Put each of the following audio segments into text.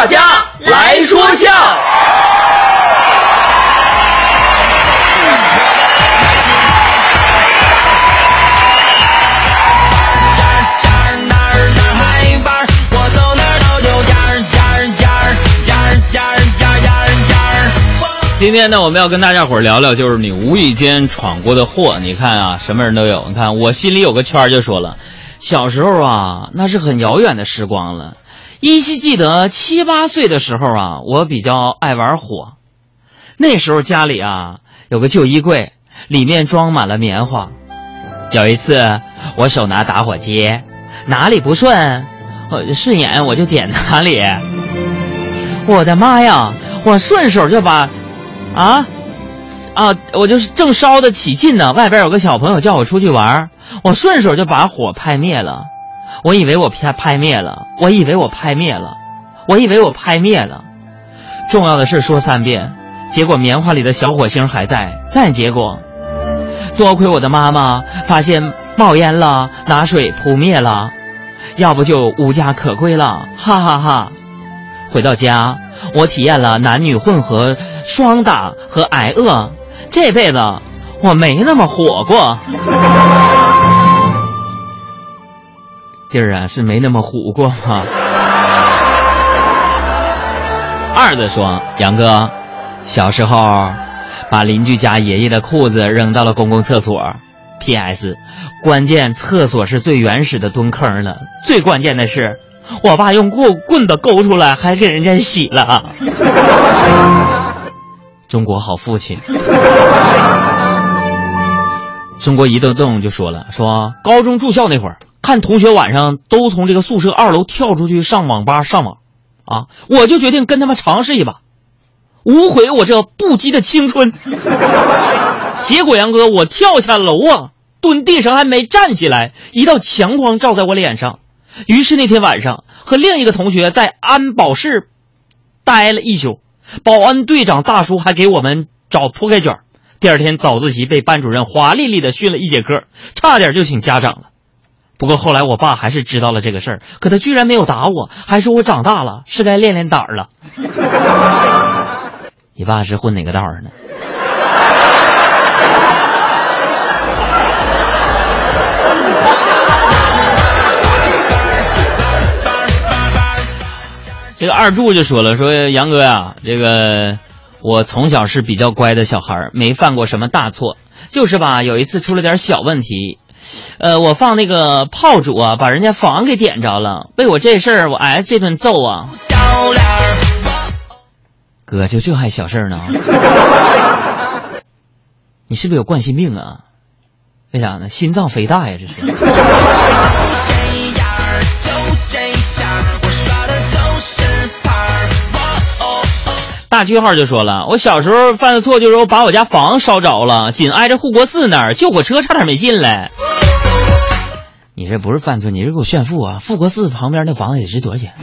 大家来说笑。今天呢，我们要跟大家伙儿聊聊，就是你无意间闯过的祸。你看啊，什么人都有。你看，我心里有个圈，就说了，小时候啊，那是很遥远的时光了。依稀记得七八岁的时候啊，我比较爱玩火。那时候家里啊有个旧衣柜，里面装满了棉花。有一次，我手拿打火机，哪里不顺，我顺眼我就点哪里。我的妈呀！我顺手就把。啊，啊！我就是正烧得起劲呢，外边有个小朋友叫我出去玩，我顺手就把火拍灭了。我以为我拍拍灭了，我以为我拍灭了，我以为我拍灭了。重要的事说三遍，结果棉花里的小火星还在。再结果，多亏我的妈妈发现冒烟了，拿水扑灭了，要不就无家可归了。哈哈哈！回到家，我体验了男女混合。双打和挨饿，这辈子我没那么火过。弟儿啊，是没那么虎过哈。二子说：“杨哥，小时候把邻居家爷爷的裤子扔到了公共厕所。P.S. 关键厕所是最原始的蹲坑了。最关键的是，我爸用棍棍子勾出来，还给人家洗了。”中国好父亲，中国移动动就说了，说高中住校那会儿，看同学晚上都从这个宿舍二楼跳出去上网吧上网，啊，我就决定跟他们尝试一把，无悔我这不羁的青春。结果杨哥，我跳下楼啊，蹲地上还没站起来，一道强光照在我脸上，于是那天晚上和另一个同学在安保室待了一宿。保安队长大叔还给我们找铺盖卷第二天早自习被班主任华丽丽的训了一节课，差点就请家长了。不过后来我爸还是知道了这个事儿，可他居然没有打我，还说我长大了是该练练胆儿了。你爸是混哪个道儿呢？这个二柱就说了：“说杨哥呀，这个我从小是比较乖的小孩，没犯过什么大错，就是吧，有一次出了点小问题，呃，我放那个炮竹啊，把人家房给点着了，为我这事儿我挨这顿揍啊。哥，就这还小事儿呢？你是不是有冠心病啊？为啥呢？心脏肥大呀，这是。”大句号就说了，我小时候犯的错就是我把我家房烧着了，紧挨着护国寺那儿，救火车差点没进来。你这不是犯错，你是给我炫富啊！护国寺旁边那房子得值多少钱？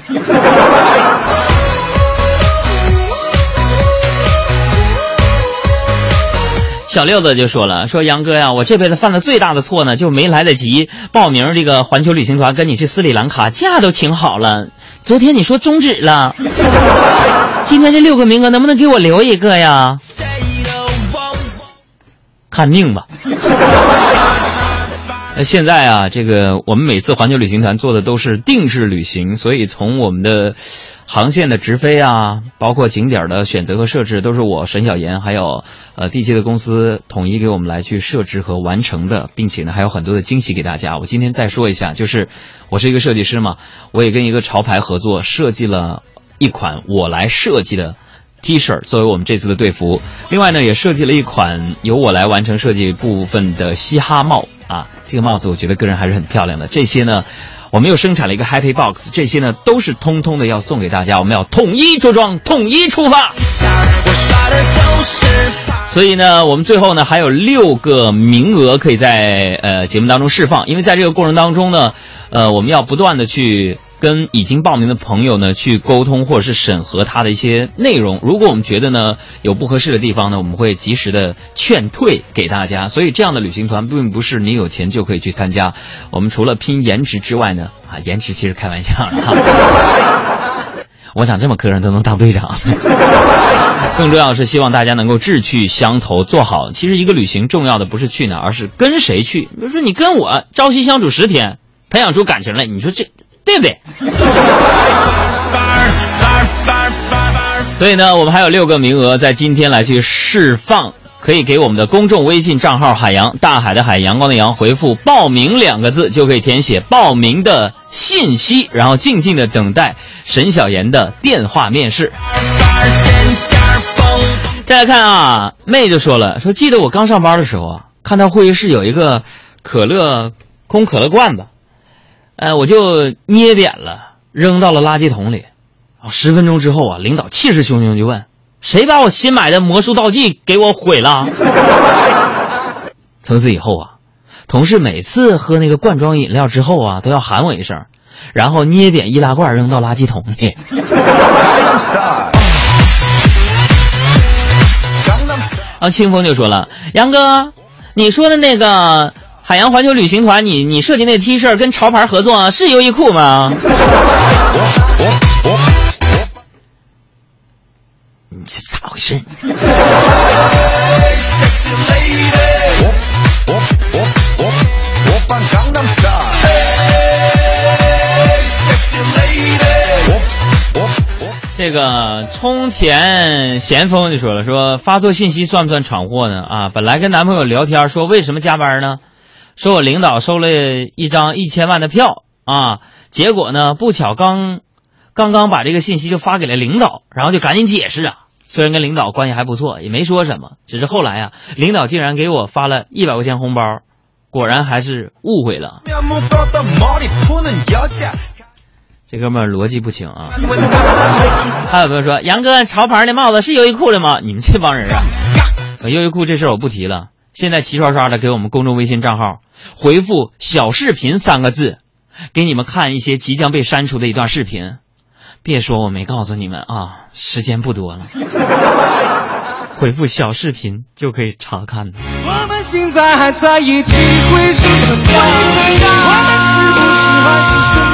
小六子就说了，说杨哥呀，我这辈子犯的最大的错呢，就没来得及报名这个环球旅行团，跟你去斯里兰卡，假都请好了。昨天你说终止了，今天这六个名额能不能给我留一个呀？看命吧。那现在啊，这个我们每次环球旅行团做的都是定制旅行，所以从我们的。航线的直飞啊，包括景点的选择和设置，都是我沈小岩还有呃地接的公司统一给我们来去设置和完成的，并且呢还有很多的惊喜给大家。我今天再说一下，就是我是一个设计师嘛，我也跟一个潮牌合作设计了一款我来设计的 T 恤作为我们这次的队服。另外呢，也设计了一款由我来完成设计部分的嘻哈帽啊，这个帽子我觉得个人还是很漂亮的。这些呢。我们又生产了一个 Happy Box，这些呢都是通通的要送给大家。我们要统一着装，统一出发。所以呢，我们最后呢还有六个名额可以在呃节目当中释放，因为在这个过程当中呢，呃，我们要不断的去。跟已经报名的朋友呢去沟通或者是审核他的一些内容，如果我们觉得呢有不合适的地方呢，我们会及时的劝退给大家。所以这样的旅行团并不是你有钱就可以去参加。我们除了拼颜值之外呢，啊，颜值其实开玩笑的哈。我想这么磕碜都能当队长。更重要是，希望大家能够志趣相投，做好。其实一个旅行重要的不是去哪，而是跟谁去。比如说你跟我朝夕相处十天，培养出感情来，你说这对不对？所以呢，我们还有六个名额在今天来去释放，可以给我们的公众微信账号“海洋大海的海阳光的阳”回复“报名”两个字，就可以填写报名的信息，然后静静的等待沈小妍的电话面试。再来看啊，妹就说了，说记得我刚上班的时候啊，看到会议室有一个可乐空可乐罐子，呃，我就捏扁了，扔到了垃圾桶里。十分钟之后啊，领导气势汹汹就问：“谁把我新买的魔术道具给我毁了？” 从此以后啊，同事每次喝那个罐装饮料之后啊，都要喊我一声，然后捏扁易拉罐扔到垃圾桶里。啊，清风就说了：“杨哥，你说的那个海洋环球旅行团，你你设计那 T 恤跟潮牌合作是优衣库吗？”你这咋回事？这个冲田咸丰就说了，说发错信息算不算闯祸呢？啊，本来跟男朋友聊天说为什么加班呢？说我领导收了一张一千万的票啊，结果呢不巧刚。刚刚把这个信息就发给了领导，然后就赶紧解释啊。虽然跟领导关系还不错，也没说什么，只是后来啊，领导竟然给我发了一百块钱红包，果然还是误会了。这哥们逻辑不清啊。还有朋友说，杨哥潮牌的帽子是优衣库的吗？你们这帮人啊，优衣库这事我不提了。现在齐刷刷的给我们公众微信账号回复小视频三个字给你们看一些即将被删除的一段视频。别说我没告诉你们啊时间不多了。回复小视频就可以查看了我们现在还在一起会是我们不是